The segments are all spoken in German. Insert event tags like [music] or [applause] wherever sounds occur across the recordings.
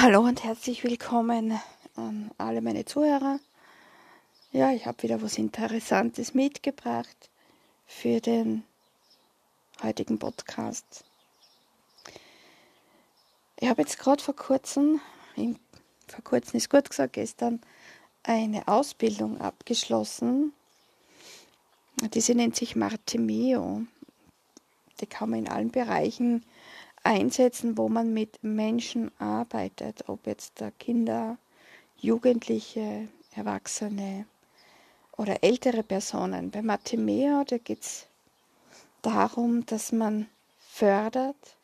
Hallo und herzlich willkommen an alle meine Zuhörer. Ja, ich habe wieder was Interessantes mitgebracht für den heutigen Podcast. Ich habe jetzt gerade vor kurzem, vor kurzem ist gut gesagt, gestern eine Ausbildung abgeschlossen. Diese nennt sich Martimeo. Die kann man in allen Bereichen einsetzen, wo man mit Menschen arbeitet, ob jetzt Kinder, Jugendliche, Erwachsene oder ältere Personen. Bei Mathemea, da geht es darum, dass man fördert,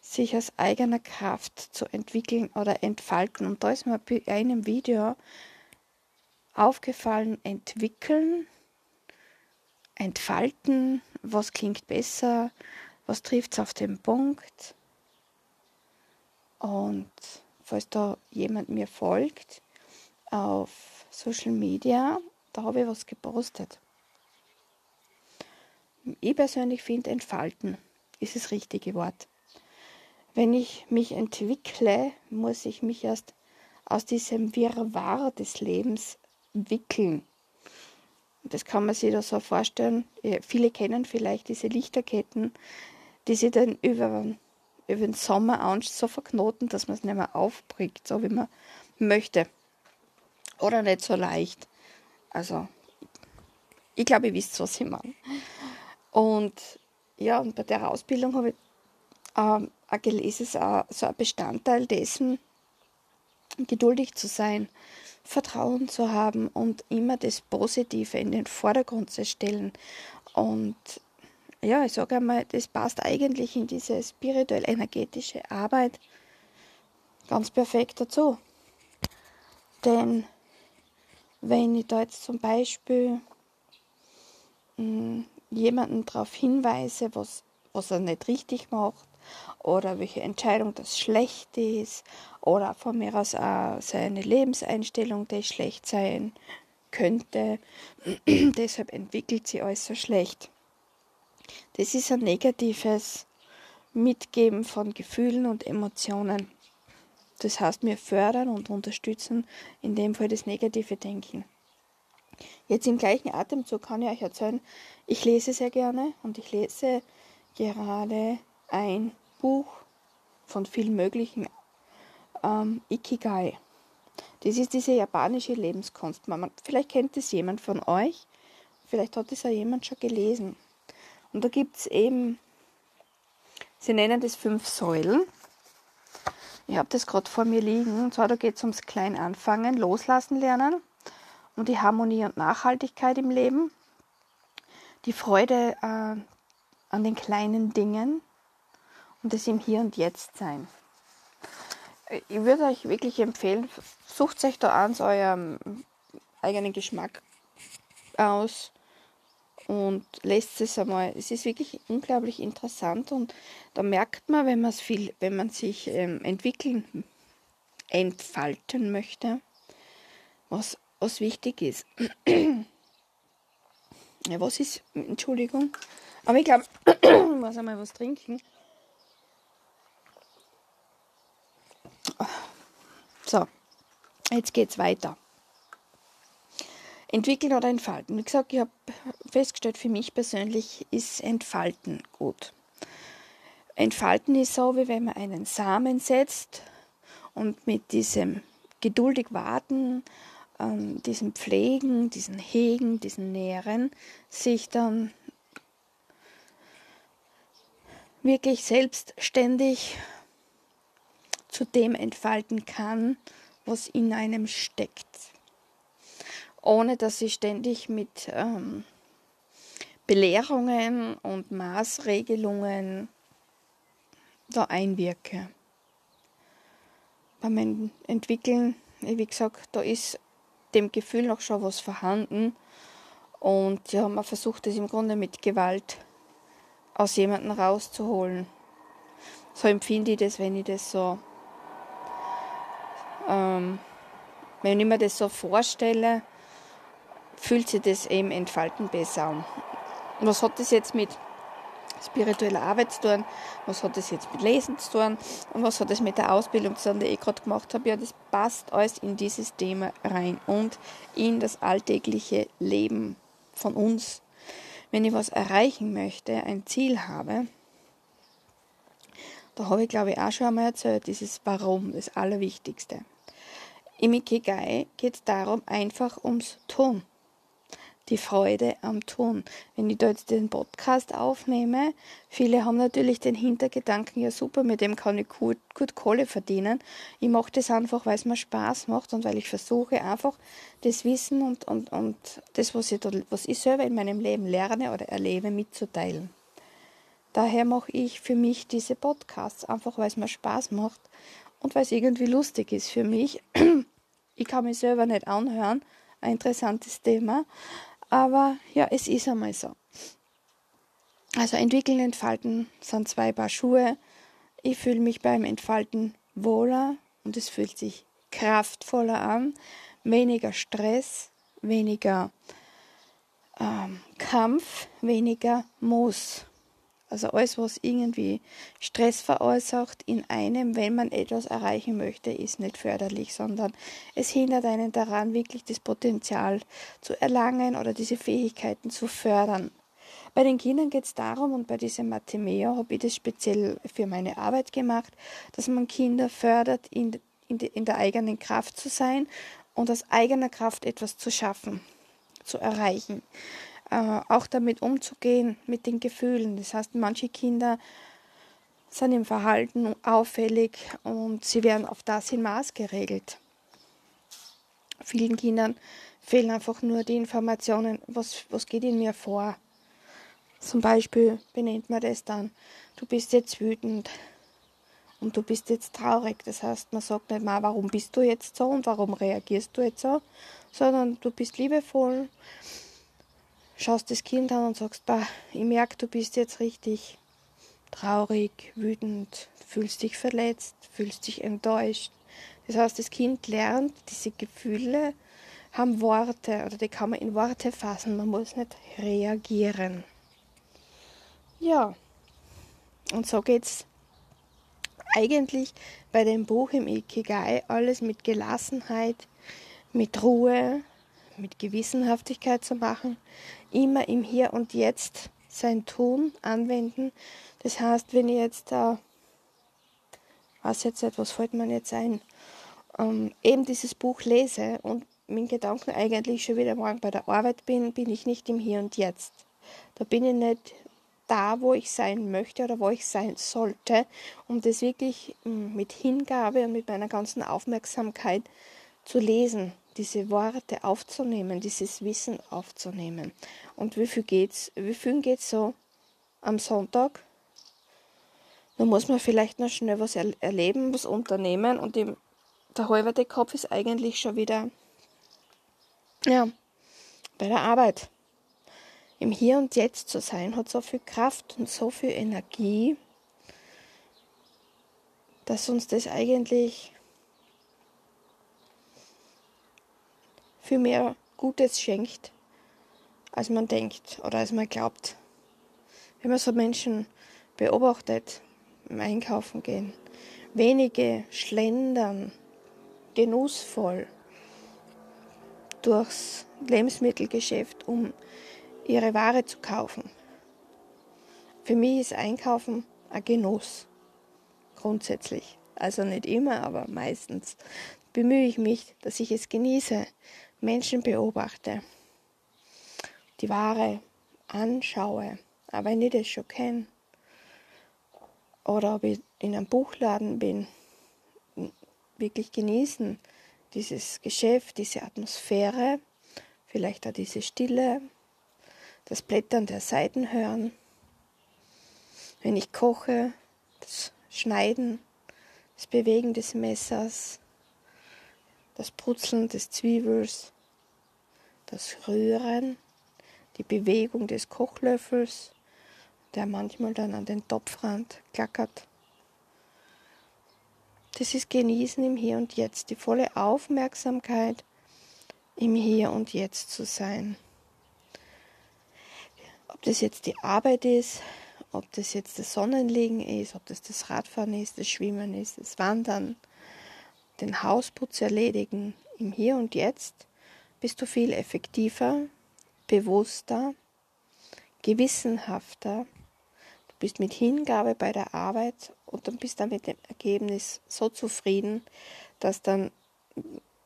sich aus eigener Kraft zu entwickeln oder entfalten. Und da ist mir bei einem Video aufgefallen, entwickeln, entfalten, was klingt besser, was trifft es auf den Punkt. Und falls da jemand mir folgt auf Social Media, da habe ich was gepostet. Ich persönlich finde, entfalten ist das richtige Wort. Wenn ich mich entwickle, muss ich mich erst aus diesem Wirrwarr des Lebens wickeln. Das kann man sich da so vorstellen. Viele kennen vielleicht diese Lichterketten, die sich dann über, über den Sommer so verknoten, dass man es nicht mehr aufbringt, so wie man möchte. Oder nicht so leicht. Also, ich glaube, ihr wisst, was ich meine. Und ja, und bei der Ausbildung habe ich ähm, gelesen, ist auch so ein Bestandteil dessen, geduldig zu sein, Vertrauen zu haben und immer das Positive in den Vordergrund zu stellen. Und ja, ich sage einmal, das passt eigentlich in diese spirituell-energetische Arbeit ganz perfekt dazu. Denn wenn ich da jetzt zum Beispiel mh, hm, jemanden darauf hinweise, was, was er nicht richtig macht, oder welche Entscheidung das schlecht ist, oder von mir aus auch seine Lebenseinstellung, die schlecht sein könnte, [clears throat] deshalb entwickelt sie alles so schlecht. Das ist ein negatives Mitgeben von Gefühlen und Emotionen. Das heißt, wir fördern und unterstützen in dem Fall das negative Denken. Jetzt im gleichen Atemzug kann ich euch erzählen, ich lese sehr gerne und ich lese gerade ein Buch von vielen möglichen ähm, Ikigai. Das ist diese japanische Lebenskunst. Vielleicht kennt es jemand von euch, vielleicht hat es auch jemand schon gelesen. Und da gibt es eben, sie nennen das fünf Säulen. Ich habe das gerade vor mir liegen. Und zwar, da geht es ums Kleinanfangen, Loslassen lernen, um die Harmonie und Nachhaltigkeit im Leben, die Freude äh, an den kleinen Dingen und das im Hier und Jetzt sein. Ich würde euch wirklich empfehlen, sucht euch da an, eurem eigenen Geschmack aus und lässt es einmal. Es ist wirklich unglaublich interessant und da merkt man, wenn man es viel, wenn man sich ähm, entwickeln, entfalten möchte, was, was wichtig ist. [clears throat] ja, was ist, Entschuldigung, aber ich glaube, [clears throat] ich muss einmal was trinken. So, jetzt geht's weiter. Entwickeln oder entfalten. Wie gesagt, ich habe festgestellt, für mich persönlich ist Entfalten gut. Entfalten ist so, wie wenn man einen Samen setzt und mit diesem geduldig warten, ähm, diesem Pflegen, diesen Hegen, diesen Nähren sich dann wirklich selbstständig zu dem entfalten kann, was in einem steckt ohne dass ich ständig mit ähm, Belehrungen und Maßregelungen da einwirke. Beim Entwickeln, wie gesagt, da ist dem Gefühl noch schon was vorhanden und ja, man versucht es im Grunde mit Gewalt aus jemandem rauszuholen. So empfinde ich das, wenn ich das so, ähm, wenn ich mir das so vorstelle, fühlt sich das eben entfalten besser an. Was hat das jetzt mit spiritueller Arbeit zu tun, was hat das jetzt mit Lesen zu tun und was hat das mit der Ausbildung zu tun, die ich gerade gemacht habe. Ja, das passt alles in dieses Thema rein und in das alltägliche Leben von uns. Wenn ich was erreichen möchte, ein Ziel habe, da habe ich glaube ich auch schon einmal erzählt, dieses Warum, das Allerwichtigste. Im Ikigai geht es darum, einfach ums Tun die Freude am Tun. Wenn ich da jetzt den Podcast aufnehme, viele haben natürlich den Hintergedanken, ja super, mit dem kann ich gut, gut Kohle verdienen. Ich mache das einfach, weil es mir Spaß macht und weil ich versuche einfach das Wissen und, und, und das, was ich, da, was ich selber in meinem Leben lerne oder erlebe, mitzuteilen. Daher mache ich für mich diese Podcasts, einfach weil es mir Spaß macht und weil es irgendwie lustig ist für mich. [clears throat] Ich kann mich selber nicht anhören, ein interessantes Thema, aber ja, es ist einmal so. Also entwickeln, entfalten sind zwei Paar Schuhe. Ich fühle mich beim Entfalten wohler und es fühlt sich kraftvoller an. Weniger Stress, weniger ähm, Kampf, weniger Muss. Also alles, was irgendwie Stress verursacht in einem, wenn man etwas erreichen möchte, ist nicht förderlich, sondern es hindert einen daran, wirklich das Potenzial zu erlangen oder diese Fähigkeiten zu fördern. Bei den Kindern geht es darum, und bei diesem Mathemeo habe ich das speziell für meine Arbeit gemacht, dass man Kinder fördert, in, in, de, in der eigenen Kraft zu sein und aus eigener Kraft etwas zu schaffen, zu erreichen äh, auch damit umzugehen, mit den Gefühlen. Das heißt, manche Kinder sind im Verhalten auffällig und sie werden auf das hin maßgeregelt. Vielen Kindern fehlen einfach nur die Informationen, was, was geht in mir vor. Zum Beispiel benennt man das dann, du bist jetzt wütend und du bist jetzt traurig. Das heißt, man sagt nicht mal, warum bist du jetzt so und warum reagierst du jetzt so, sondern du bist liebevoll schaust das Kind an und sagst, bah, ich merke, du bist jetzt richtig traurig, wütend, fühlst dich verletzt, fühlst dich enttäuscht. Das heißt, das Kind lernt, diese Gefühle haben Worte oder die kann man in Worte fassen. Man muss nicht reagieren. Ja, und so geht es eigentlich bei dem Buch im Ikigai alles mit Gelassenheit, mit Ruhe, mit Gewissenhaftigkeit zu machen, immer im Hier und Jetzt sein Tun anwenden. Das heißt, wenn ich jetzt, äh, was jetzt etwas fällt mir jetzt ein, ähm, eben dieses Buch lese und mit Gedanken eigentlich schon wieder morgen bei der Arbeit bin, bin ich nicht im Hier und Jetzt. Da bin ich nicht da, wo ich sein möchte oder wo ich sein sollte, um das wirklich mm, mit Hingabe und mit meiner ganzen Aufmerksamkeit zu lesen diese Worte aufzunehmen, dieses Wissen aufzunehmen. Und wie viel geht's, wie viel geht's so am Sonntag? Da muss man vielleicht noch schnell was erleben, was unternehmen und die, der halbe Kopf ist eigentlich schon wieder ja, bei der Arbeit. Im Hier und Jetzt zu sein, hat so viel Kraft und so viel Energie, dass uns das eigentlich viel mehr Gutes schenkt, als man denkt oder als man glaubt. Wenn man so Menschen beobachtet, im Einkaufen gehen, wenige schlendern genussvoll durchs Lebensmittelgeschäft, um ihre Ware zu kaufen. Für mich ist Einkaufen ein Genuss, grundsätzlich. Also nicht immer, aber meistens bemühe ich mich, dass ich es genieße, Menschen beobachte, die Ware anschaue, aber wenn ich das schon kenne, oder ob ich in einem Buchladen bin, wirklich genießen, dieses Geschäft, diese Atmosphäre, vielleicht auch diese Stille, das Blättern der Seiten hören, wenn ich koche, das Schneiden, das Bewegen des Messers, das Brutzeln des Zwiebels, das Rühren, die Bewegung des Kochlöffels, der manchmal dann an den Topfrand klackert. Das ist Genießen im Hier und Jetzt, die volle Aufmerksamkeit im Hier und Jetzt zu sein. Ob das jetzt die Arbeit ist ob das jetzt das Sonnenlegen ist, ob das das Radfahren ist, das Schwimmen ist, das Wandern, den Hausputz erledigen, im Hier und Jetzt bist du viel effektiver, bewusster, gewissenhafter. Du bist mit Hingabe bei der Arbeit und dann bist du mit dem Ergebnis so zufrieden, dass dann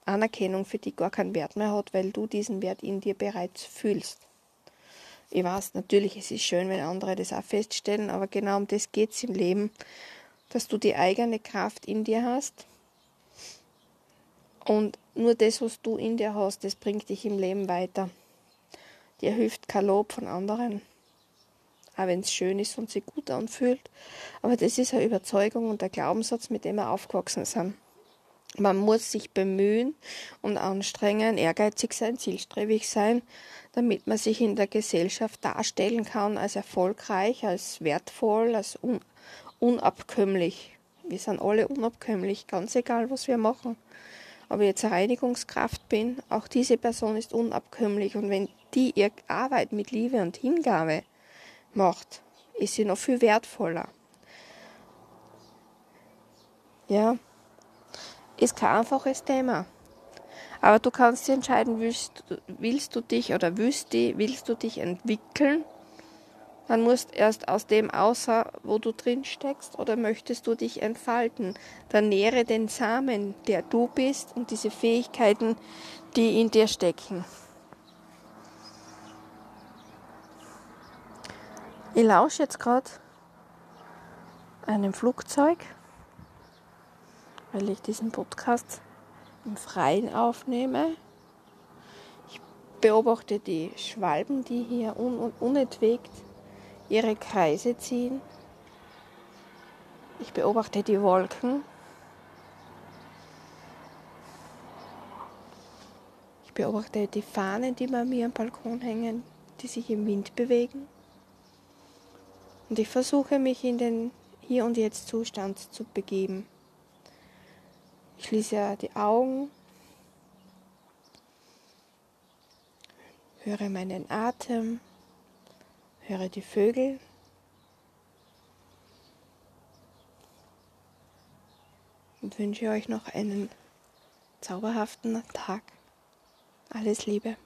Anerkennung für dich gar keinen Wert mehr hat, weil du diesen Wert in dir bereits fühlst. Ich weiß, natürlich, es ist schön, wenn andere das auch feststellen, aber genau um das geht es im Leben, dass du die eigene Kraft in dir hast. Und nur das, was du in dir hast, das bringt dich im Leben weiter. Dir hilft kein Lob von anderen. Auch wenn es schön ist und sich gut anfühlt. Aber das ist eine Überzeugung und der Glaubenssatz, mit dem wir aufgewachsen sind. Man muss sich bemühen und anstrengen, ehrgeizig sein, zielstrebig sein, damit man sich in der Gesellschaft darstellen kann als erfolgreich, als wertvoll, als un unabkömmlich. Wir sind alle unabkömmlich, ganz egal, was wir machen. Aber jetzt eine Reinigungskraft bin, auch diese Person ist unabkömmlich. Und wenn die ihre Arbeit mit Liebe und Hingabe macht, ist sie noch viel wertvoller. Ja, ist kein einfaches Thema. Aber du kannst dir entscheiden, willst, willst du dich oder willst, willst du dich entwickeln? Dann musst erst aus dem außer, wo du drin steckst, oder möchtest du dich entfalten? Dann nähre den Samen, der du bist und diese Fähigkeiten, die in dir stecken. Ich lausche jetzt gerade einem Flugzeug weil ich diesen Podcast im Freien aufnehme. Ich beobachte die Schwalben, die hier un unentwegt ihre Kreise ziehen. Ich beobachte die Wolken. Ich beobachte die Fahnen, die bei mir am Balkon hängen, die sich im Wind bewegen. Und ich versuche mich in den Hier und Jetzt Zustand zu begeben. Ich schließe die Augen, höre meinen Atem, höre die Vögel. Und wünsche euch noch einen zauberhaften Tag. Alles Liebe.